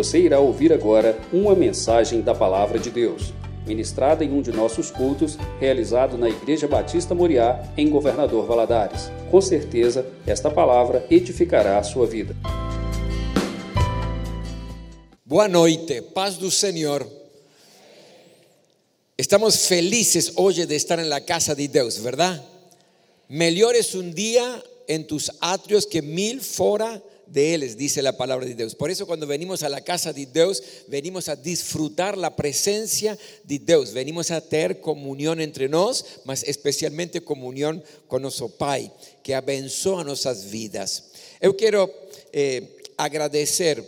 Você irá ouvir agora uma mensagem da Palavra de Deus, ministrada em um de nossos cultos, realizado na Igreja Batista Moriá, em Governador Valadares. Com certeza, esta palavra edificará a sua vida. Boa noite, paz do Senhor. Estamos felices hoje de estar en la casa de Deus, ¿verdad? Melhor es un día en tus atrios que mil fora de Él, dice la palabra de Dios. Por eso cuando venimos a la casa de Dios, venimos a disfrutar la presencia de Dios. Venimos a tener comunión entre nos, mas especialmente comunión con nuestro Pai, que abençoa nuestras vidas. Eu quero eh, agradecer,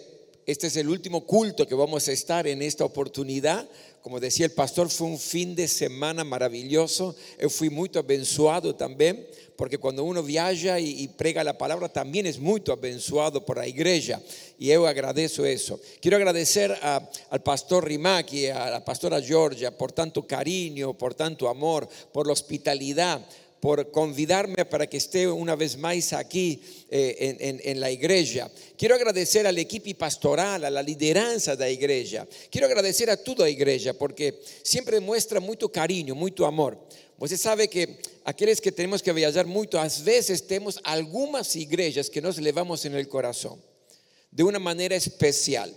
este es el último culto que vamos a estar en esta oportunidad. Como decía el pastor, fue un fin de semana maravilloso. Eu fui muito abençoado también porque cuando uno viaja y, prega la palabra también es muy abençoado por la iglesia y yo agradezco eso. Quiero agradecer al pastor Rimac y a la pastora Georgia por tanto cariño, por tanto amor, por la hospitalidad por convidarme para que esté una vez más aquí eh, en, la iglesia. Quiero agradecer al equipo pastoral, a la lideranza de la iglesia. Quiero agradecer a toda la iglesia porque siempre muestra mucho cariño, mucho amor. Você sabe que aquellos que tenemos que viajar mucho, a veces tenemos algunas iglesias que nos levamos en el corazón de una manera especial.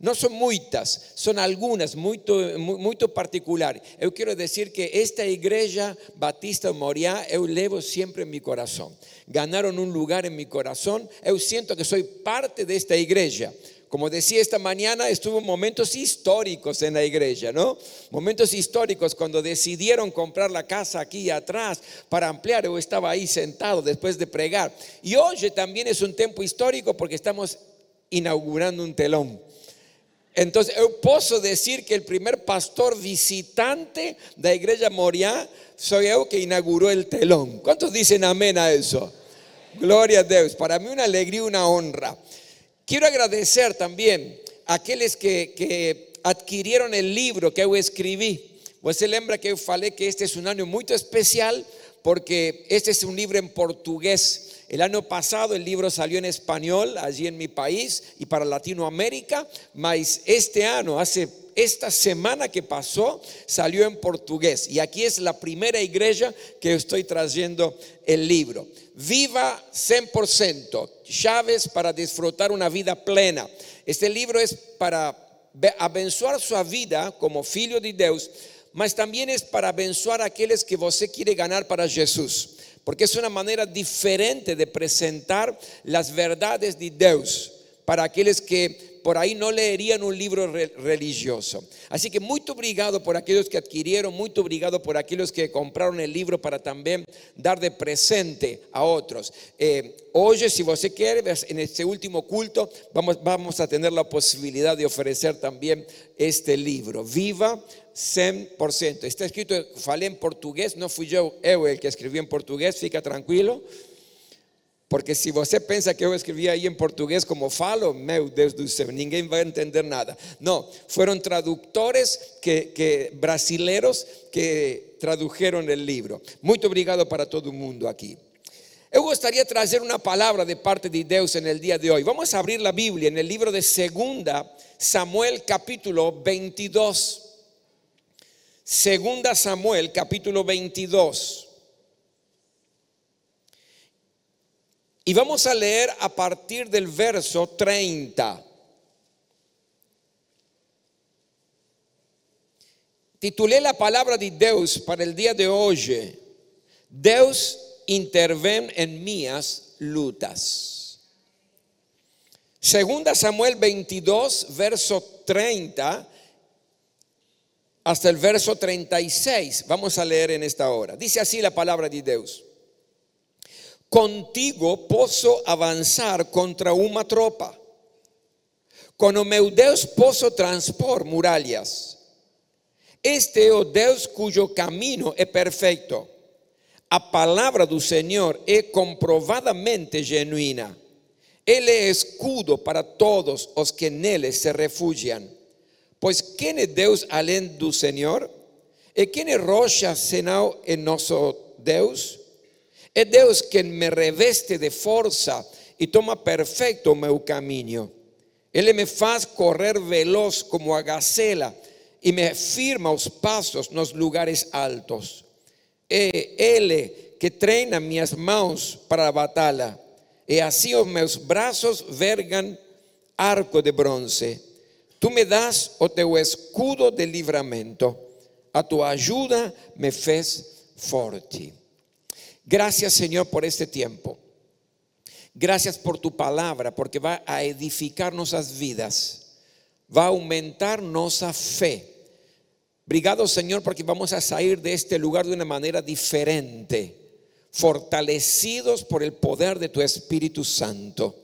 No son muchas, son algunas muy, muy particular. Yo quiero decir que esta iglesia Batista Moriá, yo levo siempre en mi corazón. Ganaron un lugar en mi corazón. Yo siento que soy parte de esta iglesia. Como decía esta mañana, estuvo momentos históricos en la iglesia, ¿no? Momentos históricos cuando decidieron comprar la casa aquí atrás para ampliar. Yo estaba ahí sentado después de pregar. Y hoy también es un tiempo histórico porque estamos inaugurando un telón. Entonces, yo puedo decir que el primer pastor visitante de la iglesia Moriá soy yo que inauguró el telón. ¿Cuántos dicen amén a eso? Gloria a Dios. Para mí una alegría, una honra. Quiero agradecer también a aquellos que, adquirieron el libro que yo escribí. Você lembra que yo falei que este es un año muy especial porque este es un libro en portugués. El año pasado el libro salió en español allí en mi país y para Latinoamérica, mas este año, hace esta semana que pasó, salió en portugués. Y aquí es la primera iglesia que estoy trayendo el libro. Viva 100%, llaves para disfrutar una vida plena. Este libro es para abençoar su vida como filho de Dios, mas también es para abençoar a aquellos que você quiere ganar para Jesús, porque es una manera diferente de presentar las verdades de Dios para aquellos que por ahí no leerían un libro religioso. Así que muy obrigado por aquellos que adquirieron, muy obrigado por aquellos que compraron el libro para también dar de presente a otros. Eh, hoy, si usted quiere, en este último culto, vamos, vamos a tener la posibilidad de ofrecer también este libro. Viva 100%. Está escrito, falé en portugués, no fui yo, yo el que escribió en portugués, fica tranquilo. Porque si você pensa que yo escribí ahí en portugués como falo, meu Deus do céu, ninguém a entender nada. No, fueron traductores que, brasileros que tradujeron el libro. Muy obrigado para todo el mundo aquí. Eu gostaria de trazer una palabra de parte de Dios en el día de hoy. Vamos a abrir la Biblia en el libro de Segunda Samuel capítulo 22. Segunda Samuel capítulo 22. Y vamos a leer a partir del verso 30. Titulé la palabra de Dios para el día de hoy. Dios interven en mías lutas. Segunda Samuel 22, verso 30 hasta el verso 36. Vamos a leer en esta hora. Dice así la palabra de Dios. Contigo posso avançar contra uma tropa. Com o meu Deus posso transpor muralhas. Este é o Deus cujo caminho é perfeito. A palavra do Senhor é comprovadamente genuína. Ele é escudo para todos os que nele se refugiam. Pois quem é Deus além do Senhor? E quem é rocha senão é nosso Deus? Es Dios quien me reveste de fuerza y toma perfecto mi camino. Ele me faz correr veloz como a gacela e me firma os passos nos lugares altos. É Ele que treina minhas mãos para a batalha, e assim os meus braços vergam arco de bronze. Tu me das o teu escudo de livramento, a tua ajuda me fez forte. Gracias Señor por este tiempo. Gracias por tu palabra, porque va a edificar nuestras vidas, va a aumentar nuestra fe. Obrigado Señor porque vamos a salir de este lugar de una manera diferente, fortalecidos por el poder de tu Espíritu Santo.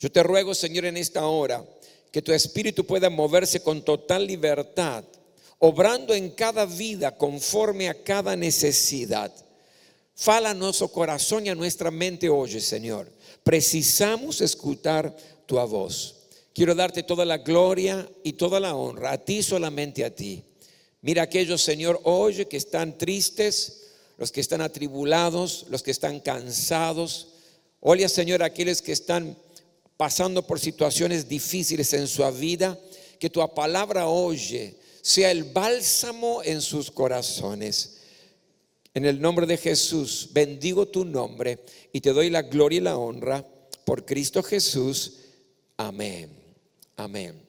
Yo te ruego Señor en esta hora que tu Espíritu pueda moverse con total libertad, obrando en cada vida conforme a cada necesidad. Fala a nuestro corazón y a nuestra mente hoy, Señor. Precisamos escuchar tu voz. Quiero darte toda la gloria y toda la honra, a ti solamente a ti. Mira aquellos, Señor, hoy que están tristes, los que están atribulados, los que están cansados. Oye, Señor, aquellos que están pasando por situaciones difíciles en su vida, que tu palabra oye sea el bálsamo en sus corazones. En el nombre de Jesús, bendigo tu nombre y te doy la gloria y la honra por Cristo Jesús. Amén. Amén.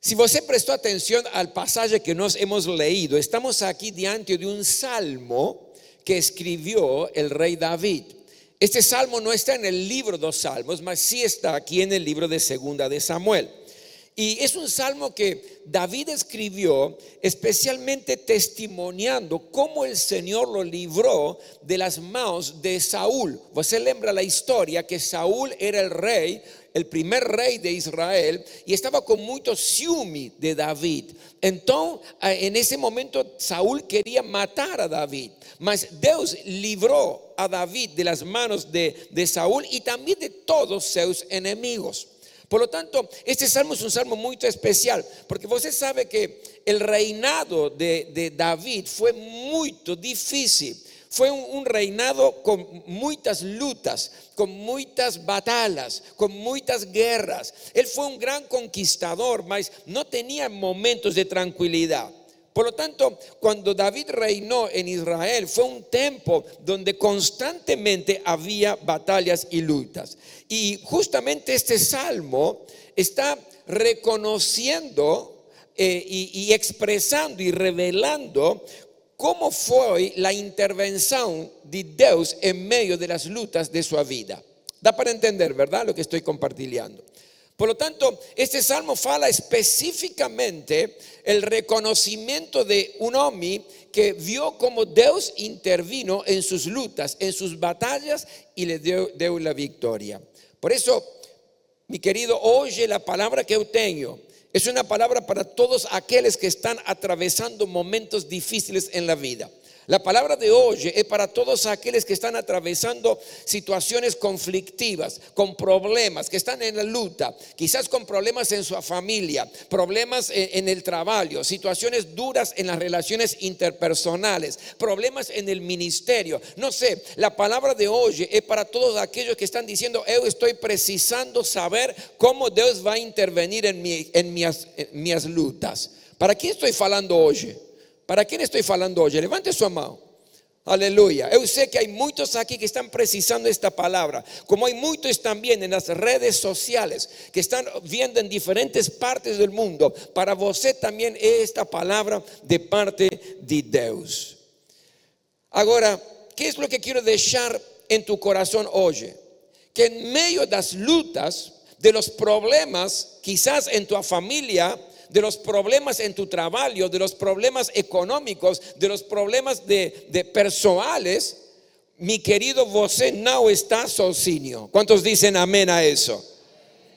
Si você prestou atención al pasaje que nos hemos leído, estamos aquí diante de un salmo que escribió el rey David. Este salmo no está en el libro de los salmos, mas sí está aquí en el libro de segunda de Samuel. Y es un salmo que David escribió especialmente testimoniando cómo el Señor lo libró de las manos de Saúl. Você lembra la historia que Saúl era el rey, el primer rey de Israel, y estaba con mucho ciúme de David. Entonces, en ese momento, Saúl quería matar a David. Mas Dios libró a David de las manos de, de Saúl y también de todos sus enemigos. Por lo tanto, este salmo es un salmo muy especial, porque usted sabe que el reinado de, David fue muy difícil. Fue un, reinado con muchas lutas, con muchas batallas, con muchas guerras. Él fue un gran conquistador, mas no tenía momentos de tranquilidad. Por lo tanto, cuando David reinó en Israel, fue un tiempo donde constantemente había batallas y luchas. Y justamente este salmo está reconociendo eh, y, expresando y revelando cómo fue la intervención de Dios en medio de las luchas de su vida. Da para entender, ¿verdad? Lo que estoy compartiendo. Por lo tanto, este salmo fala específicamente el reconocimiento de un hombre que vio cómo Dios intervino en sus lutas, en sus batallas y le dio, dio la victoria. Por eso, mi querido, oye la palabra que yo tengo. Es una palabra para todos aquellos que están atravesando momentos difíciles en la vida. La palabra de hoy es para todos aquellos que están atravesando situaciones conflictivas, con problemas, que están en la lucha, quizás con problemas en su familia, problemas en, el trabajo, situaciones duras en las relaciones interpersonales, problemas en el ministerio. No sé, la palabra de hoy es para todos aquellos que están diciendo, yo estoy precisando saber cómo Dios va a intervenir en, mi, mis, en mis lutas. ¿Para qué estoy hablando hoy? ¿Para quién estoy hablando hoy? Levante su mano. Aleluya. Yo sé que hay muchos aquí que están precisando esta palabra, como hay muchos también en las redes sociales que están viendo en diferentes partes del mundo. Para usted también esta palabra de parte de Dios. Ahora, ¿qué es lo que quiero dejar en tu corazón hoy? Que en medio de las lutas, de los problemas, quizás en tu familia, de los problemas en tu trabajo, de los problemas económicos, de los problemas de, de personales, mi querido, você no está sozinho. ¿Cuántos dicen amén a eso?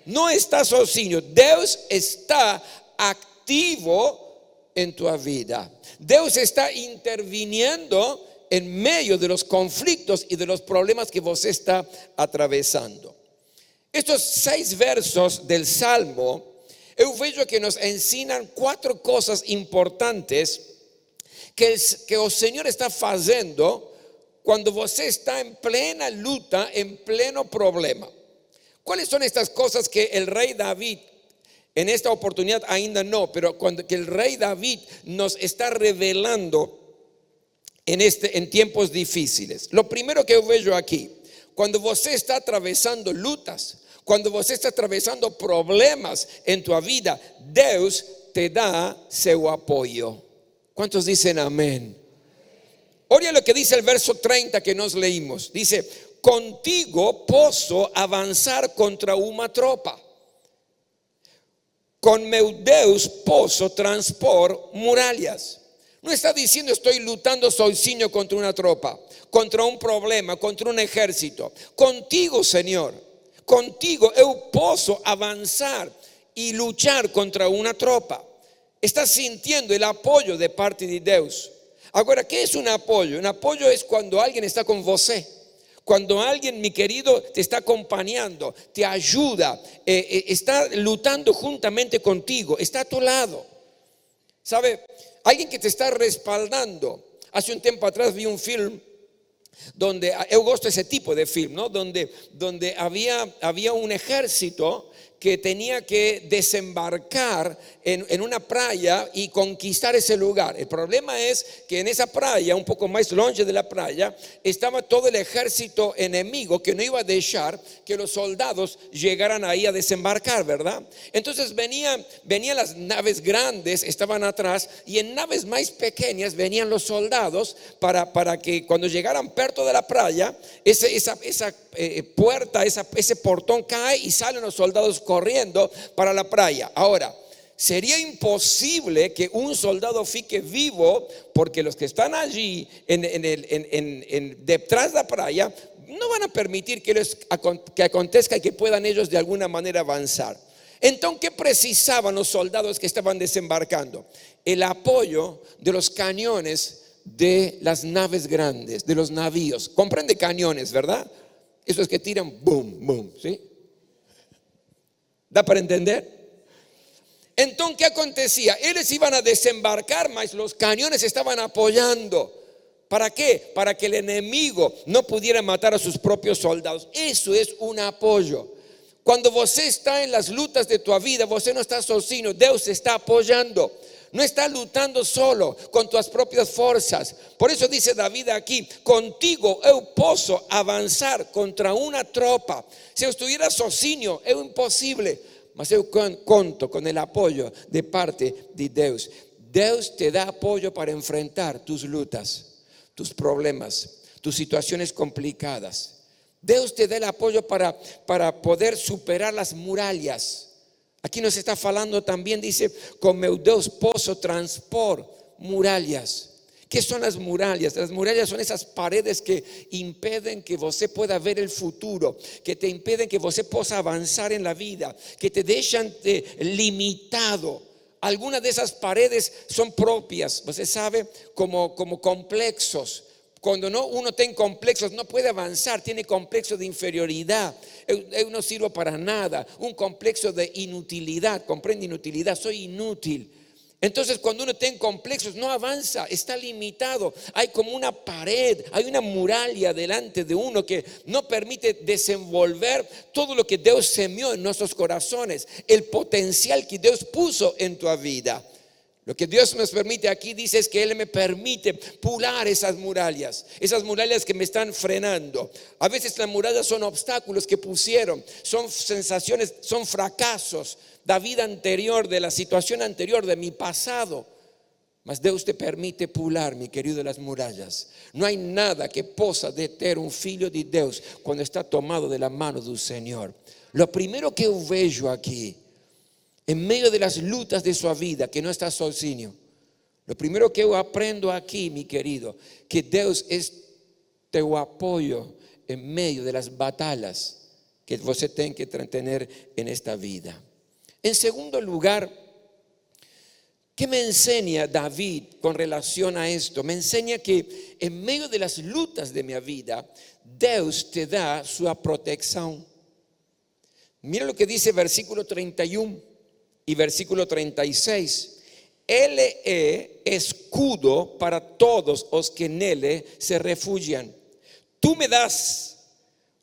No está sozinho. Dios está activo en tu vida. Dios está interviniendo en medio de los conflictos y de los problemas que vos está atravesando. Estos seis versos del Salmo yo veo que nos enseñan cuatro cosas importantes que, que el Señor está haciendo cuando você está en plena luta, en pleno problema. ¿Cuáles son estas cosas que el rey David en esta oportunidad ainda no, pero cuando que el rey David nos está revelando en este en tiempos difíciles. Lo primero que veo aquí, cuando você está atravesando lutas, cuando você está atravesando problemas en tu vida, Dios te da su apoyo. ¿Cuántos dicen amén? Oye lo que dice el verso 30 que nos leímos. Dice, contigo posso avanzar contra una tropa. Con meu Deus posso transpor murallas. No está diciendo estoy lutando sozinho contra una tropa, contra un problema, contra un ejército. Contigo, Señor, contigo eu posso avanzar y luchar contra una tropa. Estás sintiendo el apoyo de parte de Dios. Ahora, ¿qué es un apoyo? Un apoyo es cuando alguien está con você. Cuando alguien, mi querido, te está acompañando, te ayuda, eh, eh, está lutando juntamente contigo, está a tu lado. ¿Sabe? Alguien que te está respaldando. Hace un tiempo atrás vi un film donde, yo gosto ese tipo de film, ¿no? Donde, donde había, había un ejército que tenía que desembarcar en, una playa y conquistar ese lugar. El problema es que en esa playa, un poco más longe de la playa, estaba todo el ejército enemigo que no iba a dejar que los soldados llegaran ahí a desembarcar, ¿verdad? Entonces venían, venían las naves grandes, estaban atrás, y en naves más pequeñas venían los soldados para, para que cuando llegaran perto de la playa, esa, esa, eh, puerta, ese portón cae y salen los soldados corriendo para la playa. Ahora, sería imposible que un soldado fique vivo porque los que están allí en, detrás de la playa no van a permitir que, les, que acontezca y que puedan ellos de alguna manera avanzar. Entonces, ¿qué precisaban los soldados que estaban desembarcando? El apoyo de los cañones de las naves grandes, de los navíos. Comprende cañones, ¿verdad? Esos que tiran boom, boom, ¿sí? ¿Da para entender? Entonces, ¿qué acontecía? Ellos iban a desembarcar, mas los cañones estaban apoyando. ¿Para qué? Para que el enemigo no pudiera matar a sus propios soldados. Eso es un apoyo. Cuando você está en las lutas de tu vida, você no está sozinho, Dios está apoyando. No está lutando solo con tus propias fuerzas. Por eso dice David aquí, contigo eu posso avanzar contra una tropa. Si estuviera sozinho, es imposible. Mas eu conto con el apoyo de parte de Dios. Dios te da apoyo para enfrentar tus lutas, tus problemas, tus situaciones complicadas. Dios te da el apoyo para, para poder superar las murallas Aquí nos está falando también, dice, con meu Deus posso transpor murallas. ¿Qué son las murallas? Las murallas son esas paredes que impiden que você pueda ver el futuro, que te impiden que você pueda avanzar en la vida, que te dejan limitado. Algunas de esas paredes son propias, você sabe, como, como complexos cuando no, uno tiene complejos, no puede avanzar, tiene complexo de inferioridad. Yo, no sirvo para nada. Un complejo de inutilidad, comprende inutilidad, soy inútil. Entonces cuando uno tiene complejos no avanza, está limitado. Hay como una pared, hay una muralla delante de uno que no permite desenvolver todo lo que Dios semió en nuestros corazones, el potencial que Dios puso en tu vida. Lo que Dios nos permite aquí dice es que Él me permite pular esas murallas, esas murallas que me están frenando. A veces las murallas son obstáculos que pusieron, son sensaciones, son fracasos de la vida anterior, de la situación anterior, de mi pasado. Mas Dios te permite pular, mi querido, las murallas. No hay nada que possa deter un filho de Dios cuando está tomado de la mano del Señor. Lo primero que veo aquí en medio de las lutas de su vida, que no está sozinho. Lo primero que yo aprendo aquí, mi querido, que Dios es tu apoyo en medio de las batallas que você tiene que tener en esta vida. En segundo lugar, ¿qué me enseña David con relación a esto? Me enseña que en medio de las lutas de mi vida, Dios te da su protección. Mira lo que dice versículo 31 y versículo 36. Él es escudo para todos los que en él se refugian. Tú me das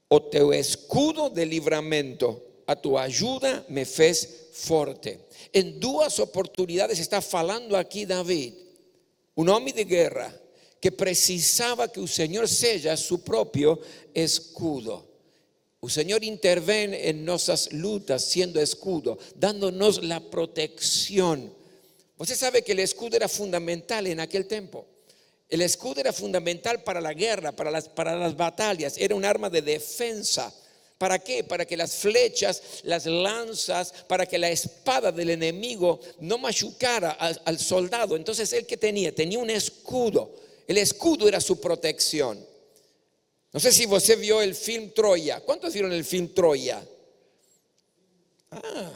o teu escudo de livramento, a tua ajuda me fez forte. Em duas oportunidades está falando aqui David, um homem de guerra, que precisava que o Senhor seja seu próprio escudo. O Senhor intervém em nossas lutas sendo escudo, dándonos la protección. Você sabe que el escudo era fundamental en aquel tiempo. El escudo era fundamental para la guerra, para las, para las batallas, era un arma de defensa. ¿Para qué? Para que las flechas, las lanzas, para que la espada del enemigo no machucara al, al soldado. Entonces, ¿él que tenía? Tenía un escudo. El escudo era su protección. No sé si você vio el film Troya. ¿Cuántos vieron el film Troya? Ah,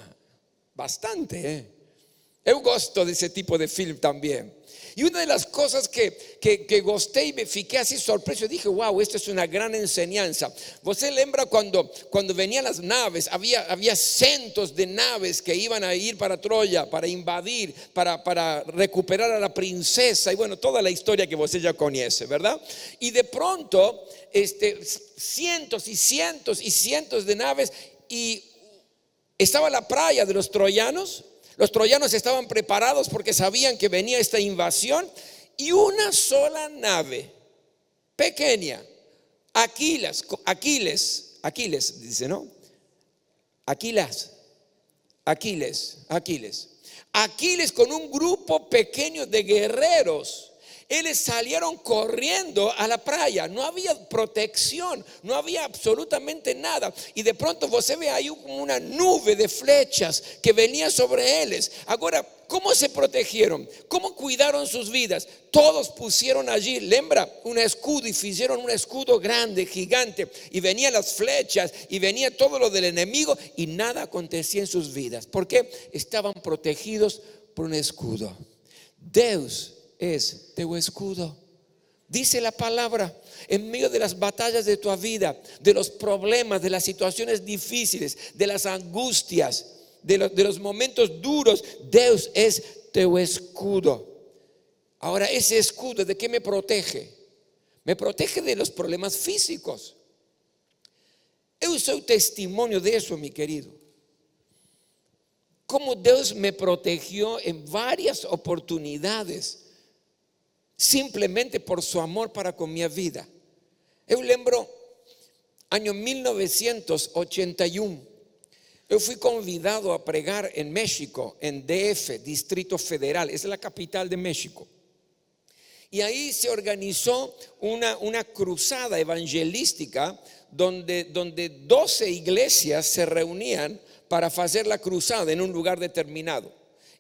bastante. ¿eh? Eu gosto de ese tipo de film también. Y una de las cosas que, que, que gosté y me fiqué así sorpreso, dije, wow, esto es una gran enseñanza. ¿Você lembra cuando, cuando venían las naves? Había, había cientos de naves que iban a ir para Troya, para invadir, para, para recuperar a la princesa y bueno, toda la historia que você ya conoce, ¿verdad? Y de pronto, este, cientos y cientos y cientos de naves y estaba la playa de los troyanos los troyanos estaban preparados porque sabían que venía esta invasión y una sola nave, pequeña, Aquiles, Aquiles, Aquiles, dice, ¿no? Aquiles, Aquiles, Aquiles. Aquiles con un grupo pequeño de guerreros ellos salieron corriendo a la playa, no había protección, no había absolutamente nada. Y de pronto você ve ahí una nube de flechas que venía sobre ellos. Ahora, ¿cómo se protegieron? ¿Cómo cuidaron sus vidas? Todos pusieron allí, lembra, un escudo y hicieron un escudo grande, gigante. Y venían las flechas y venía todo lo del enemigo y nada acontecía en sus vidas. porque Estaban protegidos por un escudo. Dios es tu escudo. Dice la palabra, en medio de las batallas de tu vida, de los problemas, de las situaciones difíciles, de las angustias, de, los momentos duros, Dios es tu escudo. Ahora, ese escudo, ¿de qué me protege? Me protege de los problemas físicos. Yo soy testimonio de eso, mi querido. Cómo Dios me protegió en varias oportunidades simplemente por su amor para con mi vida. Eu lembro, año 1981, yo fui convidado a pregar en México, en DF, Distrito Federal, es la capital de México. Y ahí se organizó una, una cruzada evangelística donde, donde 12 iglesias se reunían para hacer la cruzada en un lugar determinado.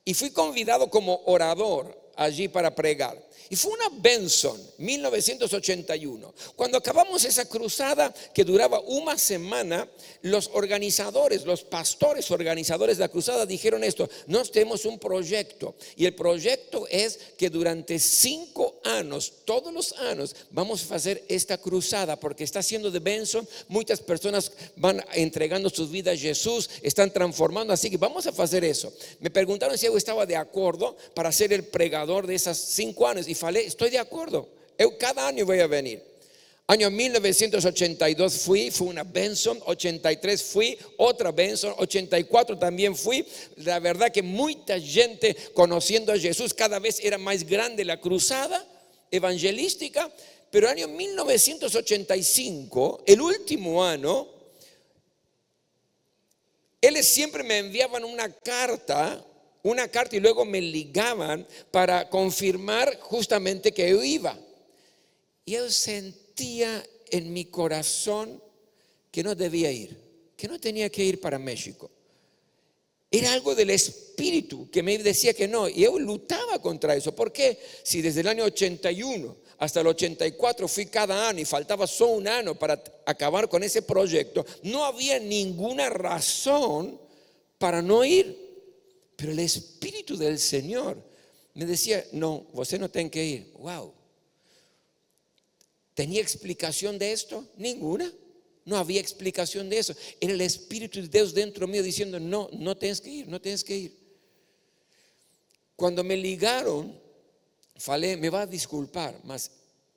Y fui convidado como orador allí para pregar. Y fue una Benson, 1981. Cuando acabamos esa cruzada que duraba una semana, los organizadores, los pastores organizadores de la cruzada dijeron esto, nos tenemos un proyecto y el proyecto es que durante cinco años, todos los años, vamos a hacer esta cruzada porque está siendo de Benson, muchas personas van entregando sus vidas a Jesús, están transformando, así que vamos a hacer eso. Me preguntaron si yo estaba de acuerdo para ser el pregador de esas cinco años y falei, estoy de acuerdo. Yo cada año voy a venir. Año 1982 fui, fue una Benson, 83 fui, otra Benson, 84 también fui. La verdad que mucha gente conociendo a Jesús, cada vez era más grande la cruzada evangelística, pero año 1985, el último año, ellos siempre me enviaban una carta una carta y luego me ligaban para confirmar justamente que yo iba. Y yo sentía en mi corazón que no debía ir, que no tenía que ir para México. Era algo del espíritu que me decía que no. Y yo lutaba contra eso. ¿Por qué? Si desde el año 81 hasta el 84 fui cada año y faltaba solo un año para acabar con ese proyecto, no había ninguna razón para no ir. Pero el Espíritu del Señor me decía, no, usted no tiene que ir. Wow. ¿Tenía explicación de esto? Ninguna. No había explicación de eso. Era el Espíritu de Dios dentro mío diciendo, no, no tienes que ir, no tienes que ir. Cuando me ligaron, falé, me va a disculpar, mas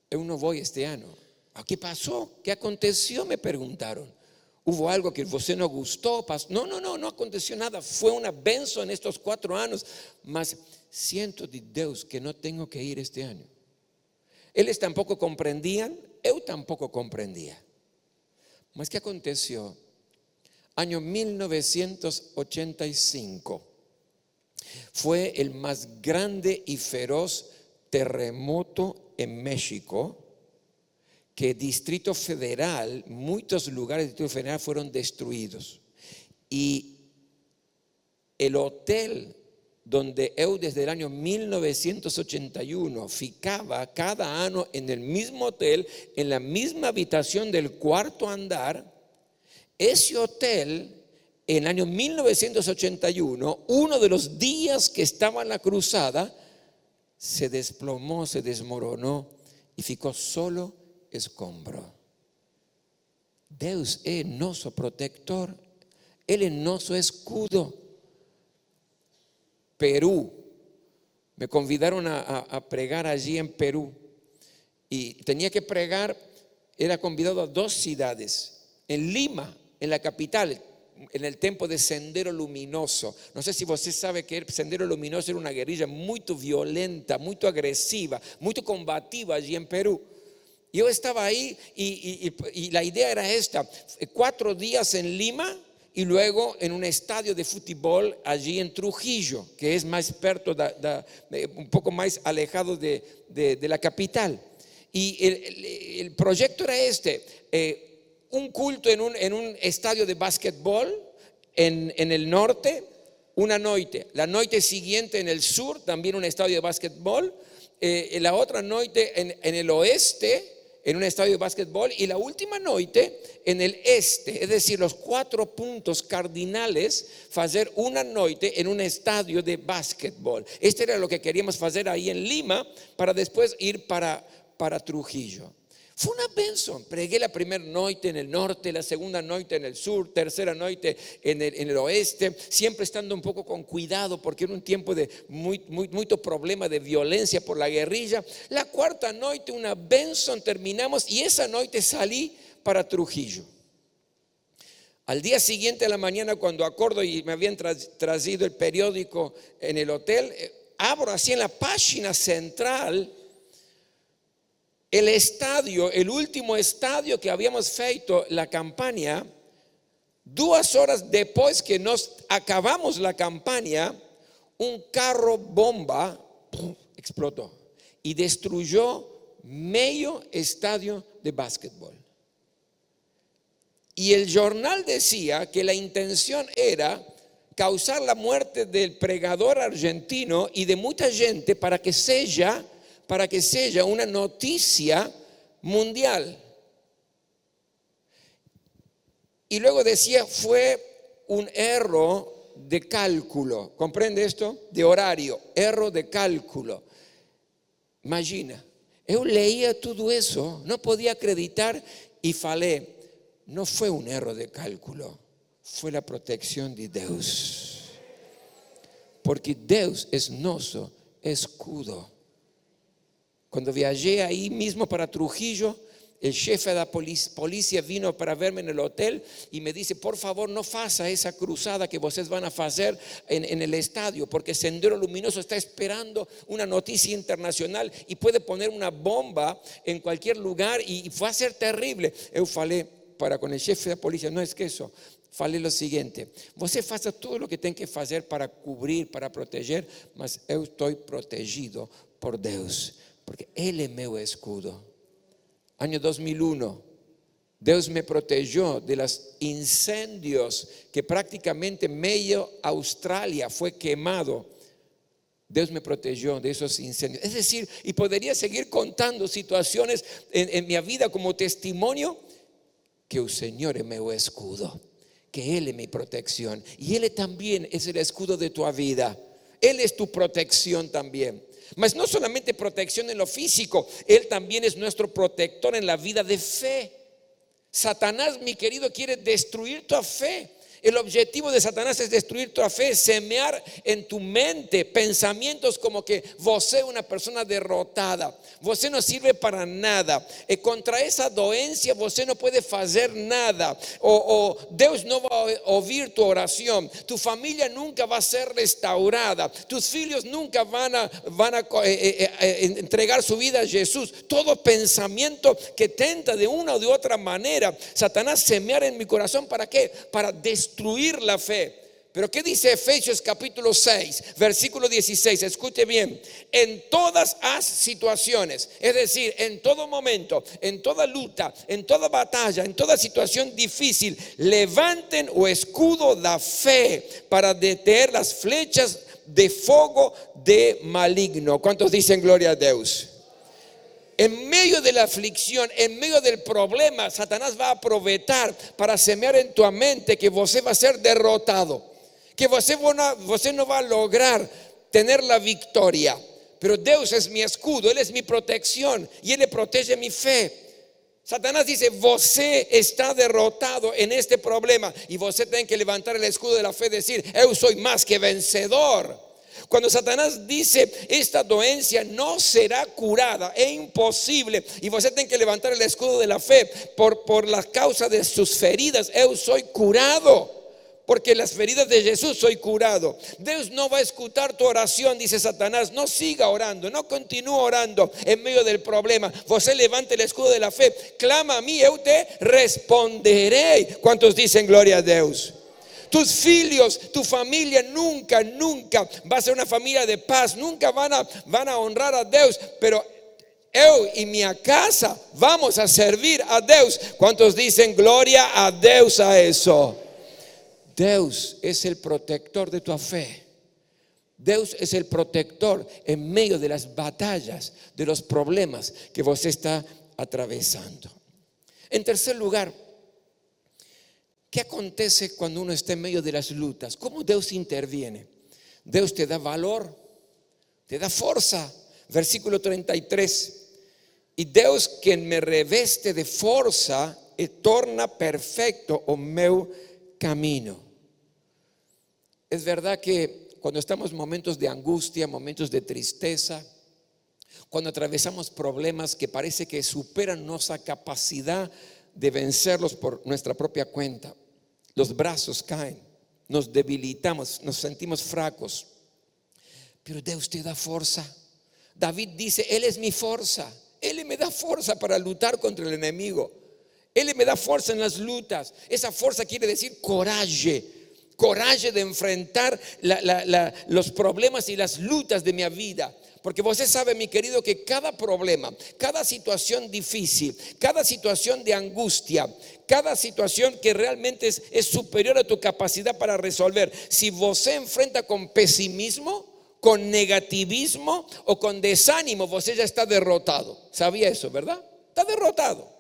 yo no voy este año. ¿Qué pasó? ¿Qué aconteció? Me preguntaron. ¿Hubo algo que você no gustó? No, no, no, no aconteció nada. Fue una benzo en estos cuatro años. Mas siento de Dios que no tengo que ir este año. Ellos tampoco comprendían, yo tampoco comprendía. Mas ¿qué aconteció? Año 1985 fue el más grande y feroz terremoto en México que Distrito Federal, muchos lugares del Distrito Federal fueron destruidos. Y el hotel donde yo desde el año 1981 ficaba cada año en el mismo hotel, en la misma habitación del cuarto andar, ese hotel en el año 1981, uno de los días que estaba en la cruzada, se desplomó, se desmoronó y ficó solo escombro. Dios es nuestro protector, Él es nuestro escudo. Perú, me convidaron a, pregar allí en Perú y tenía que pregar, era convidado a dos ciudades, en Lima, en la capital, en el tiempo de Sendero Luminoso. No sé si usted sabe que Sendero Luminoso era una guerrilla muy violenta, muy agresiva, muy combativa allí en Perú. Yo estaba ahí y, la idea era esta, cuatro días en Lima y luego en un estadio de fútbol allí en Trujillo, que es más perto, un poco más alejado de, la capital. Y el, proyecto era este, eh, un culto en un, estadio de básquetbol en, el norte, una noche, la noche siguiente en el sur, también un estadio de básquetbol, eh, la otra noche en el oeste, en un estadio de básquetbol y la última noche en el este, es decir, los cuatro puntos cardinales, hacer una noche en un estadio de básquetbol. Este era lo que queríamos hacer ahí en Lima para después ir para, para Trujillo. Fue una bendición. Pregué la primera noche en el norte, la segunda noche en el sur, tercera noche en el, en el, oeste, siempre estando un poco con cuidado porque era un tiempo de muy, muy, mucho problema de violencia por la guerrilla. La cuarta noche, una bendición, terminamos y esa noche salí para Trujillo. Al día siguiente a la mañana, cuando acuerdo y me habían traído el periódico en el hotel, eh, abro así en la página central el estadio, el último estadio que habíamos feito la campaña, dos horas después que nos acabamos la campaña, un carro bomba explotó y destruyó medio estadio de básquetbol. Y el jornal decía que la intención era causar la muerte del pregador argentino y de mucha gente para que sea para que sea una noticia mundial. Y luego decía, fue un error de cálculo. ¿Comprende esto? De horario, error de cálculo. Imagina, yo leía todo eso, no podía acreditar y falé. No fue un error de cálculo, fue la protección de Dios. Porque Dios es nuestro escudo. Cuando viajé ahí mismo para Trujillo, el jefe de la policía vino para verme en el hotel y me dice, por favor no faça esa cruzada que ustedes van a hacer en, el estadio, porque Sendero Luminoso está esperando una noticia internacional y puede poner una bomba en cualquier lugar y, fue a ser terrible. Yo falei para con el jefe de la policía, no es que eso, falei lo siguiente, você faça todo lo que tiene que hacer para cubrir, para proteger, mas yo estoy protegido por Dios porque Él es mi escudo. Año 2001, Dios me protegió de los incendios que prácticamente medio Australia fue quemado. Dios me protegió de esos incendios. Es decir, y podría seguir contando situaciones en, en mi vida como testimonio que el Señor es mi escudo, que Él es mi protección y Él también es el escudo de tu vida. Él es tu protección también. Mas no solamente protección en lo físico, Él también es nuestro protector en la vida de fe. Satanás, mi querido, quiere destruir tu fe. El objetivo de Satanás es destruir tu fe, semear en tu mente pensamientos como que vos una persona derrotada, vos no sirve para nada, e contra esa doencia vos no puede hacer nada, o, Dios no va a oír tu oración, tu familia nunca va a ser restaurada, tus hijos nunca van a, van a eh, eh, entregar su vida a Jesús. Todo pensamiento que tenta de una o de otra manera, Satanás semear en mi corazón, ¿para qué? Para destruir la fe. Pero ¿qué dice Efesios capítulo 6, versículo 16? Escuche bien, en todas las situaciones, es decir, en todo momento, en toda lucha, en toda batalla, en toda situación difícil, levanten o escudo da fe para detener las flechas de fuego de maligno. ¿Cuántos dicen gloria a Dios? En medio de la aflicción, en medio del problema, Satanás va a aprovechar para semear en tu mente que va a ser derrotado, que usted no va a lograr tener la victoria. Pero Dios es mi escudo, Él es mi protección y Él le protege mi fe. Satanás dice, você está derrotado en este problema y você tiene que levantar el escudo de la fe y decir, yo soy más que vencedor. Cuando Satanás dice, esta doencia no será curada, es imposible, y usted tiene que levantar el escudo de la fe por, por la causa de sus feridas, yo soy curado. Porque las feridas de Jesús soy curado. Dios no va a escuchar tu oración, dice Satanás. No siga orando, no continúe orando en medio del problema. Usted levante el escudo de la fe, clama a mí, yo te responderé. ¿Cuántos dicen gloria a Dios? Tus hijos, tu familia nunca, nunca va a ser una familia de paz, nunca van a, van a honrar a Dios, pero yo y mi casa vamos a servir a Dios. ¿Cuántos dicen gloria a Dios a eso? Dios es el protector de tu fe. Dios es el protector en medio de las batallas, de los problemas que vos está atravesando. En tercer lugar, ¿Qué acontece cuando uno está en medio de las lutas? ¿Cómo Dios interviene? Dios te da valor, te da fuerza. Versículo 33. Y Dios quien me reveste de fuerza torna perfecto o meu camino. Es verdad que cuando estamos en momentos de angustia, momentos de tristeza, cuando atravesamos problemas que parece que superan nuestra capacidad de vencerlos por nuestra propia cuenta, los brazos caen, nos debilitamos, nos sentimos fracos. Pero Dios te da fuerza. David dice, Él es mi fuerza. Él me da fuerza para luchar contra el enemigo. Él me da fuerza en las lutas. Esa fuerza quiere decir coraje. Coraje de enfrentar los problemas y las lutas de mi vida. Porque usted sabe, mi querido, que cada problema, cada situación difícil, cada situación de angustia, cada situación que realmente es, superior a tu capacidad para resolver, si se enfrenta con pesimismo, con negativismo o con desánimo, vos ya está derrotado. ¿Sabía eso, verdad? Está derrotado.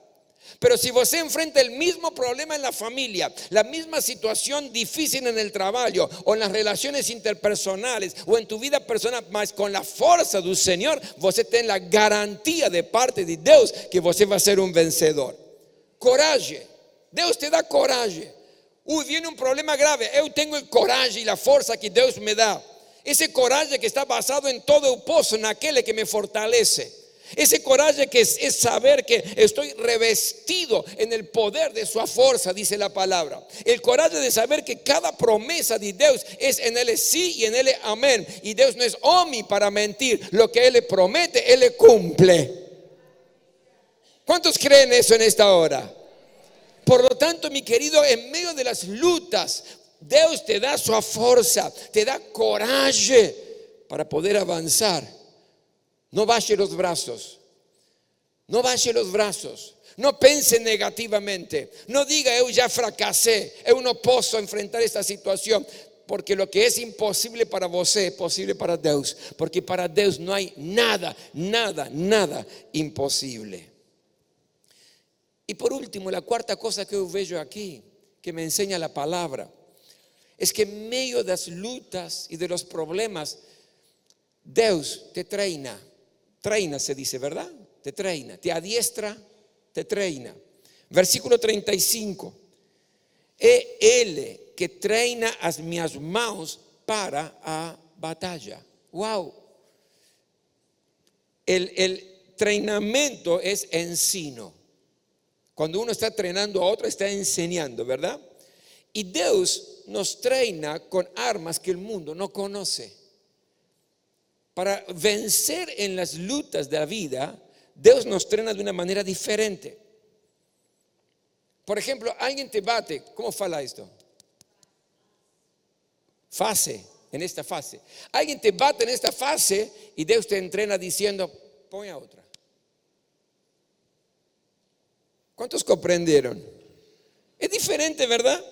Pero si vos enfrenta el mismo problema en la familia, la misma situación difícil en el trabajo o en las relaciones interpersonales o en tu vida personal, más con la fuerza del Señor, vos tenés la garantía de parte de Dios que vos va a ser un vencedor. Coraje. Dios te da coraje. Uy, viene un problema grave. Yo tengo el coraje y la fuerza que Dios me da. Ese coraje que está basado en todo el pozo, en aquel que me fortalece. Ese coraje que es, saber que estoy revestido en el poder de su fuerza, dice la palabra. El coraje de saber que cada promesa de Dios es en Él sí y en Él amén. Y Dios no es omi para mentir. Lo que Él le promete, Él le cumple. ¿Cuántos creen eso en esta hora? Por lo tanto, mi querido, en medio de las lutas, Dios te da su fuerza, te da coraje para poder avanzar no baje los brazos. No baje los brazos. No pense negativamente. No diga, yo ya fracasé. Yo no puedo enfrentar esta situación. Porque lo que es imposible para vos es posible para Dios. Porque para Dios no hay nada, nada, nada imposible. Y por último, la cuarta cosa que yo veo aquí, que me enseña la palabra, es que en medio de las lutas y de los problemas, Dios te treina Treina se dice, ¿verdad? Te treina, te adiestra, te treina. Versículo 35. é Ele que treina as minhas mãos para a batalha. Uau! El, el treinamento es ensino. Cuando uno está treinando a otro, está enseñando, ¿verdad? Y Dios nos treina con armas que el mundo no conoce. Para vencer en las lutas de la vida, Dios nos treina de una manera diferente. Por ejemplo, alguien te bate, ¿cómo fala esto? Fase, en esta fase. Alguien te bate en esta fase y Dios te entrena diciendo, pon a otra. ¿Cuántos comprendieron? Es diferente, ¿verdad?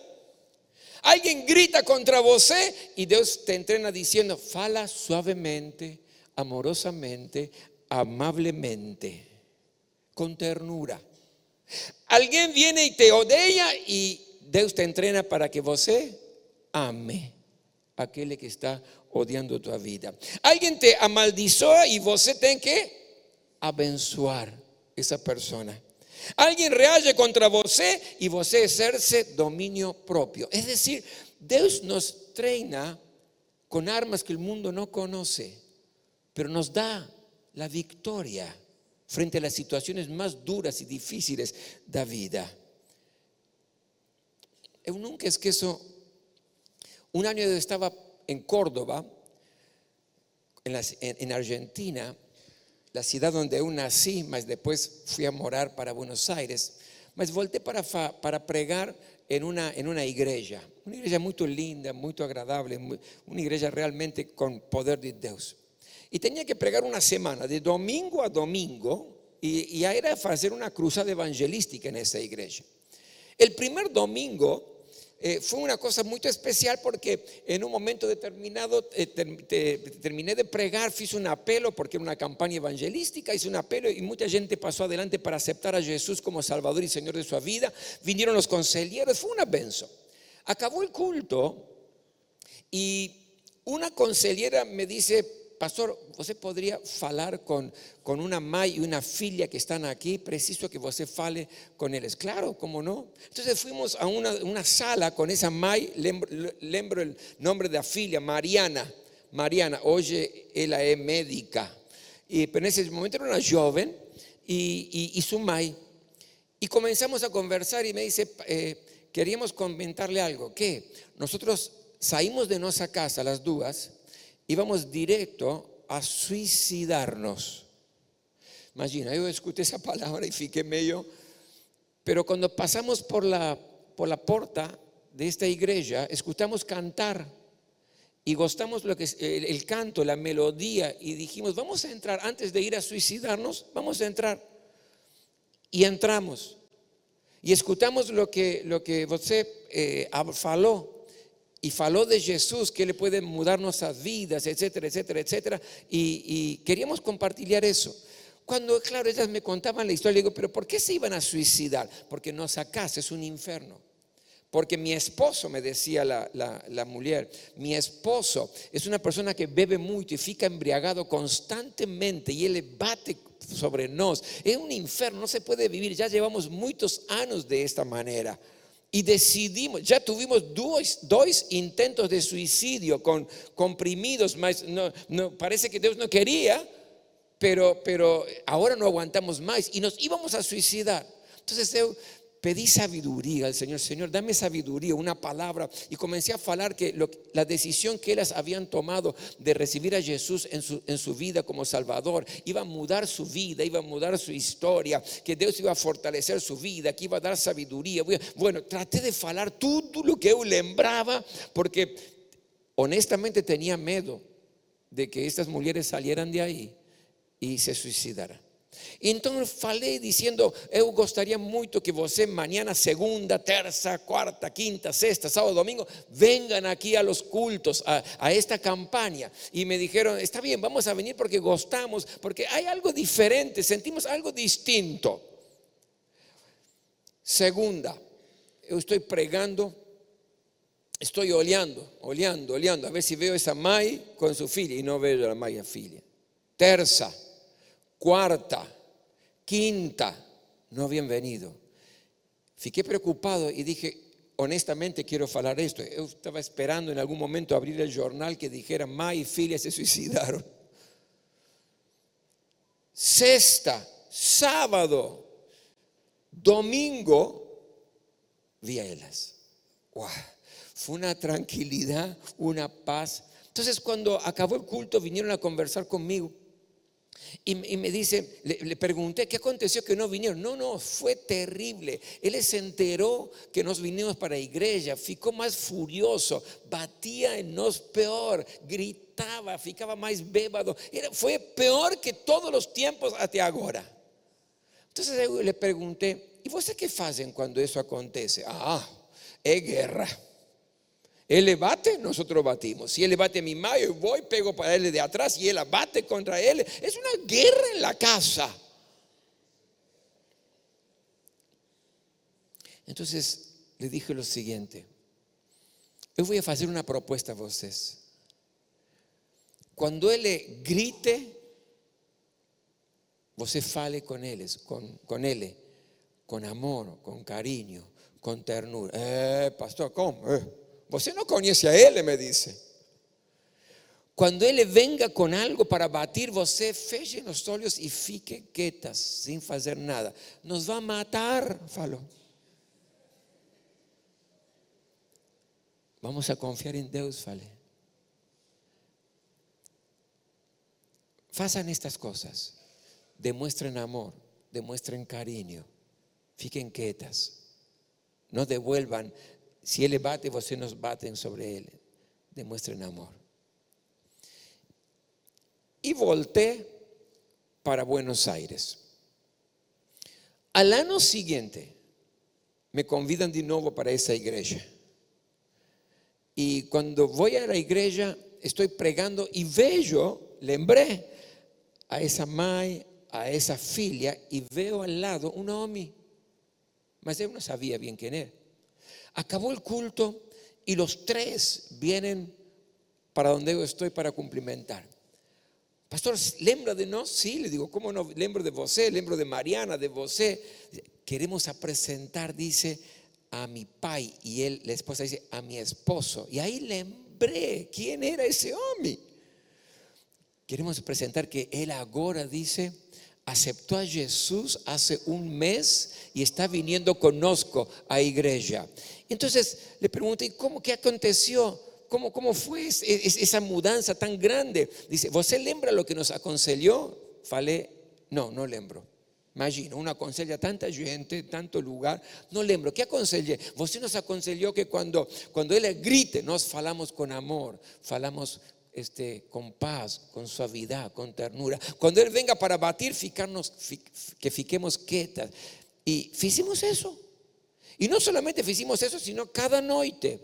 Alguien grita contra vos y Dios te entrena diciendo, fala suavemente, amorosamente, amablemente, con ternura. Alguien viene y te odia y Dios te entrena para que vos ame a aquel que está odiando tu vida. Alguien te amaldizó y vos tenés que abençoar esa persona. Alguien reage contra vos y vos ejerce dominio propio. Es decir, Dios nos treina con armas que el mundo no conoce, pero nos da la victoria frente a las situaciones más duras y difíciles de la vida. Eu nunca esqueço, un año yo estaba en Córdoba, en, en Argentina, la ciudad donde eu nací, mas después fui a morar para Buenos Aires, mas volté para, para pregar en una, en una iglesia, una iglesia muy linda, muy agradable, una iglesia realmente con poder de Dios. Y tenía que pregar una semana, de domingo a domingo, y, y era hacer una cruzada evangelística en esa iglesia. El primer domingo eh, fue una cosa muy especial porque en un momento determinado eh, terminé de pregar, hice un apelo porque era una campaña evangelística, hice un apelo y mucha gente pasó adelante para aceptar a Jesús como Salvador y Señor de su vida. Vinieron los consejeros, fue una benzo. Acabó el culto y una consejera me dice, pastor, você podría falar con, con una mãe y una filia que están aquí, preciso que você fale con ellos. Claro, ¿cómo no? Entonces fuimos a una, una sala con esa mãe, lembro, el nombre de la filia, Mariana. Mariana, hoy ella es médica. Pero en ese momento era una joven y, y, y su mãe. Y comenzamos a conversar y me dice, eh, queríamos comentarle algo, que nosotros salimos de nuestra casa las dos íbamos directo a suicidarnos. Imagina, yo escuché esa palabra y fiqué medio, pero cuando pasamos por la, por la puerta de esta iglesia, escuchamos cantar y gustamos lo que es el, canto, la melodía y dijimos, vamos a entrar antes de ir a suicidarnos, vamos a entrar. Y entramos. Y escuchamos lo que, lo que usted eh, y faló de Jesús, que le puede mudar nuestras vidas, etcétera, etcétera, etcétera. Y, queríamos compartir eso. Cuando, claro, ellas me contaban la historia, digo, pero ¿por qué se iban a suicidar? Porque nuestra casa es un infierno. Porque mi esposo, me decía la, la, mujer, mi esposo es una persona que bebe mucho y fica embriagado constantemente y él bate sobre nos. Es un infierno, no se puede vivir. Ya llevamos muchos años de esta manera y decidimos, ya tuvimos dos, dos intentos de suicidio con comprimidos, mas no, no, parece que Dios no quería, pero, pero ahora no aguantamos más y nos íbamos a suicidar. Entonces pedí sabiduría al Señor, Señor, dame sabiduría, una palabra. Y comencé a hablar que la decisión que ellas habían tomado de recibir a Jesús en su, en su vida como Salvador iba a mudar su vida, iba a mudar su historia, que Dios iba a fortalecer su vida, que iba a dar sabiduría. Bueno, traté de hablar todo lo que yo lembraba, porque honestamente tenía miedo de que estas mujeres salieran de ahí y se suicidaran. Entonces falei diciendo, eu gostaria muito que você mañana, segunda, terça, quarta, quinta, sexta, sábado, domingo, vengan aquí a los cultos, a, esta campaña. Y me dijeron, está bien, vamos a venir porque gostamos, porque hay algo diferente, sentimos algo distinto. Segunda, yo estoy pregando, estoy oleando, oleando, oleando, a ver si veo esa Mai con su figlia y no veo la Mai a figlia. Terza, cuarta, quinta, no habían venido. Fiqué preocupado y dije, honestamente quiero falar esto. Yo estaba esperando en algún momento abrir el jornal que dijera, Ma y Filia se suicidaron. Sexta, sábado, domingo, vi a ellas. Fue una tranquilidad, una paz. Entonces cuando acabó el culto vinieron a conversar conmigo y, me dice, le, pregunté, ¿qué aconteció que no vinieron? No, no, fue terrible. Él se enteró que nos vinimos para la iglesia, ficó más furioso, batía en nos peor, gritaba, ficaba más bébado. Era, fue peor que todos los tiempos hasta ahora. Entonces le pregunté, ¿y vos qué hacen cuando eso acontece? Ah, es guerra. Él le bate, nosotros batimos. Si él le bate mi madre, yo voy, pego para él de atrás y él bate contra él. Es una guerra en la casa. Entonces le dije lo siguiente. Yo voy a hacer una propuesta a ustedes. Cuando él le grite, você fale con él, con, con él, con amor, con cariño, con ternura. Eh, pastor, ¿cómo? Eh. Você no conoce a él, me dice. Cuando él venga con algo para batir, você feche los ojos y fique quietas, sin hacer nada. Nos va a matar, falou. Vamos a confiar en Dios, fale. Façam estas cosas. Demuestren amor, demuestren cariño. Fiquen quietas. No devuelvan si Él le bate, você nos baten sobre Él. Demuestren amor. Y volté para Buenos Aires. Al año siguiente me convidan de nuevo para esa iglesia. Y cuando voy a la iglesia estoy pregando y veo, lembré a esa mãe, a esa filia y veo al lado un hombre. Mas yo no sabía bien quién era. Acabó el culto y los tres vienen para donde yo estoy para cumplimentar. Pastor, ¿lembra de no? Sí, le digo, ¿cómo no? Lembro de vos, lembro de Mariana, de vos. Queremos presentar, dice, a mi pai. Y él, la esposa dice, a mi esposo. Y ahí lembré quién era ese hombre. Queremos presentar que él ahora dice, aceptó a Jesús hace un mes y está viniendo conozco a iglesia. Entonces le pregunté, ¿y cómo que aconteció? ¿Cómo, ¿Cómo fue esa mudanza tan grande? Dice, ¿você lembra lo que nos aconsejó? Falé, no, no lembro. Imagina, uno aconseja tanta gente, tanto lugar, no lembro. ¿Qué aconsejé? Você nos aconsejó que cuando, cuando Él grite, nos falamos con amor, falamos este, con paz, con suavidad, con ternura. Cuando Él venga para batir, ficarnos, que fiquemos quietas. Y hicimos eso. Y no solamente hicimos eso, sino cada noche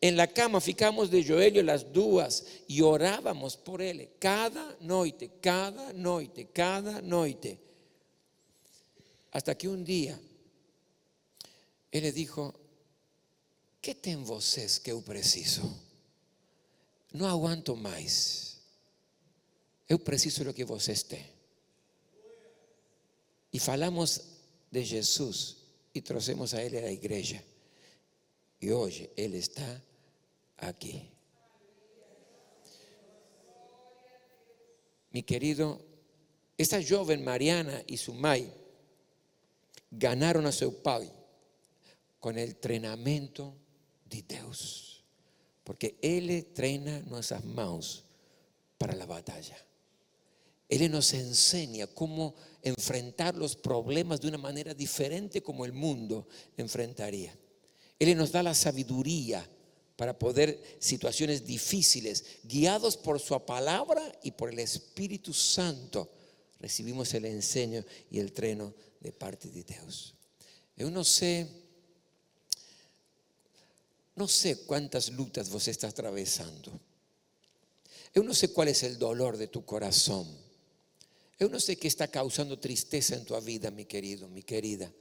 en la cama ficamos de Joelio las duas y orábamos por él. Cada noche, cada noche, cada noche. Hasta que un día él le dijo, ¿qué ten vocês que yo preciso? No aguanto más. Yo preciso lo que vocês têm. Y falamos de Jesús y trocemos a Él a la iglesia. Y hoy Él está aquí. Mi querido, esta joven Mariana y su mai ganaron a su pai con el entrenamiento de Dios. Porque Él treina nuestras manos para la batalla. Él nos enseña cómo enfrentar los problemas de una manera diferente como el mundo enfrentaría. Él nos da la sabiduría para poder situaciones difíciles, guiados por su palabra y por el Espíritu Santo, recibimos el enseño y el treno de parte de Dios. Yo no sé, no sé cuántas lutas vos estás atravesando. Yo no sé cuál es el dolor de tu corazón. Yo no sé qué está causando tristeza en tu vida, mi querido, mi querida.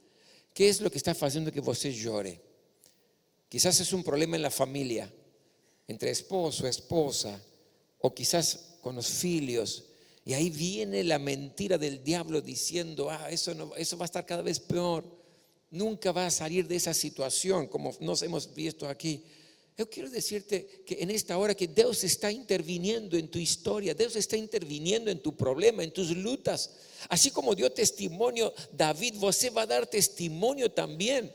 ¿Qué es lo que está haciendo que você llore? Quizás es un problema en la familia, entre esposo, esposa, o quizás con los filios. Y ahí viene la mentira del diablo diciendo, ah, eso, no, eso va a estar cada vez peor. Nunca va a salir de esa situación como nos hemos visto aquí. Yo quiero decirte que en esta hora que Dios está interviniendo en tu historia, Dios está interviniendo en tu problema, en tus lutas. Así como dio testimonio David, você va a dar testimonio también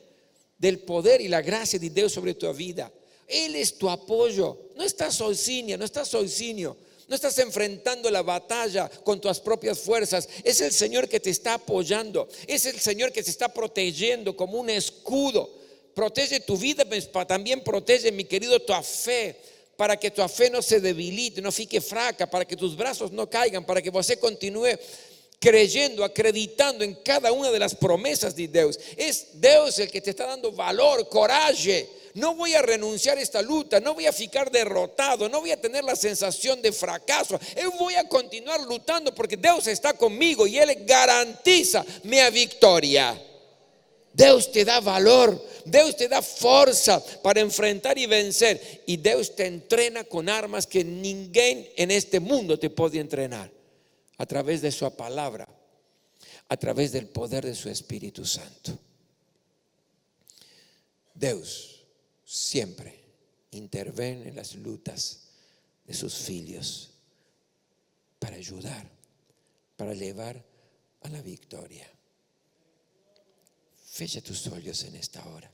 del poder y la gracia de Dios sobre tu vida. Él es tu apoyo. No estás solcinia, no estás solcinio. No estás enfrentando la batalla con tus propias fuerzas. Es el Señor que te está apoyando. Es el Señor que te está protegiendo como un escudo. Protege tu vida, pero pues, también protege, mi querido, tu fe. Para que tu fe no se debilite, no fique fraca, para que tus brazos no caigan, para que você continúe creyendo, acreditando en cada una de las promesas de Dios. Es Dios el que te está dando valor, coraje no voy a renunciar a esta lucha, no voy a ficar derrotado, no voy a tener la sensación de fracaso. Yo voy a continuar luchando porque Dios está conmigo y Él garantiza mi victoria. Dios te da valor, Dios te da fuerza para enfrentar y vencer. Y Dios te entrena con armas que ninguém en este mundo te puede entrenar. A través de su palabra, a través del poder de su Espíritu Santo. Dios siempre interviene en las lutas de sus hijos para ayudar, para llevar a la victoria. Fecha tus ojos en esta hora.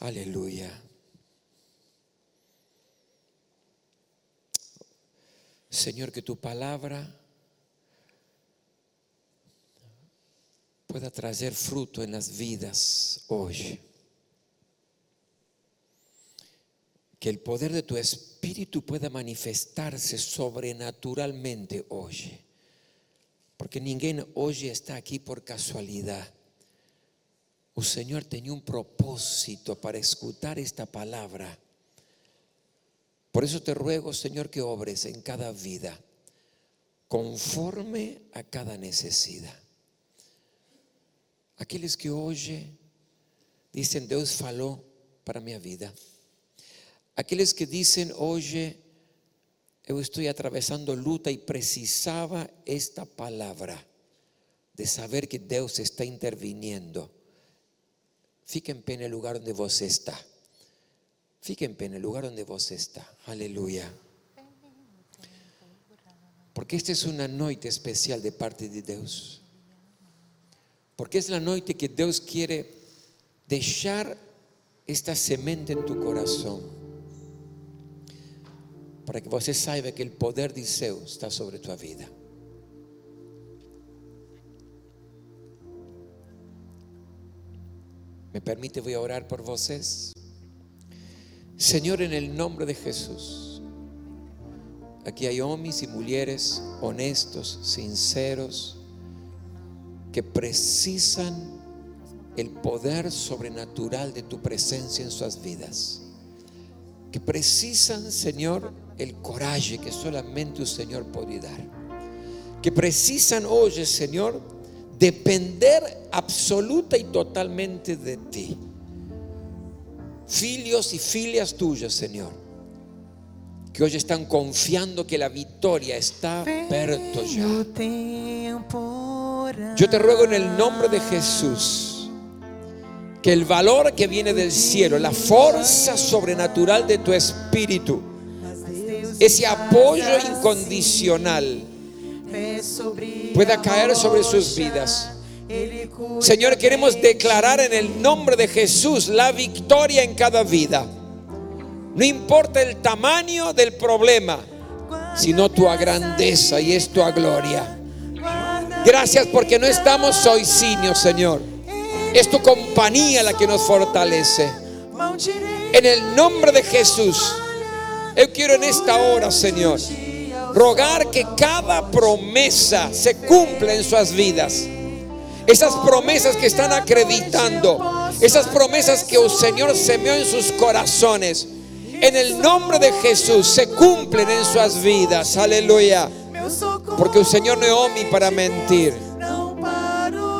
Aleluya. Señor, que tu palabra pueda traer fruto en las vidas hoy. Que el poder de tu espíritu pueda manifestarse sobrenaturalmente hoy. Porque ninguém hoy está aquí por casualidad. El Señor tenía un propósito para escuchar esta palabra. Por eso te ruego, Señor, que obres en cada vida conforme a cada necesidad. Aqueles que hoje dizem Deus falou para minha vida. Aqueles que dizem hoje eu estou atravessando luta e precisava esta palavra de saber que Deus está interviniendo. Fique em pé no lugar onde você está. Fique em pé no lugar onde você está. Aleluia. Porque esta é uma noite especial de parte de Deus. Porque es la noche que Dios quiere dejar esta semente en tu corazón. Para que você saiba que el poder de Dios está sobre tu vida. ¿Me permite? Voy a orar por vocês. Señor, en el nombre de Jesús. Aquí hay hombres y mujeres honestos, sinceros que precisan el poder sobrenatural de tu presencia en sus vidas. Que precisan, Señor, el coraje que solamente un Señor puede dar. Que precisan hoy, Señor, depender absoluta y totalmente de ti. Filios y filias tuyas, Señor, que hoy están confiando que la victoria está perto ya. Yo te ruego en el nombre de Jesús que el valor que viene del cielo, la fuerza sobrenatural de tu espíritu, ese apoyo incondicional pueda caer sobre sus vidas. Señor, queremos declarar en el nombre de Jesús la victoria en cada vida. No importa el tamaño del problema, sino tu grandeza y es tu gloria. Gracias porque no estamos soicinios, Señor. Es tu compañía la que nos fortalece. En el nombre de Jesús, yo quiero en esta hora, Señor, rogar que cada promesa se cumpla en sus vidas. Esas promesas que están acreditando, esas promesas que el Señor sembró en sus corazones, en el nombre de Jesús se cumplen en sus vidas. Aleluya. Porque el Señor no es hombre para mentir.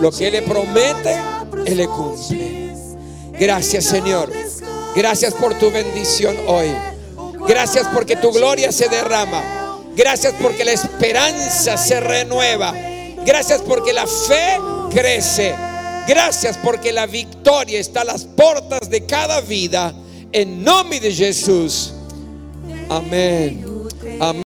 Lo que Él le promete, Él le cumple. Gracias Señor. Gracias por tu bendición hoy. Gracias porque tu gloria se derrama. Gracias porque la esperanza se renueva. Gracias porque la fe crece. Gracias porque la victoria está a las puertas de cada vida. En nombre de Jesús. Amén. Amém.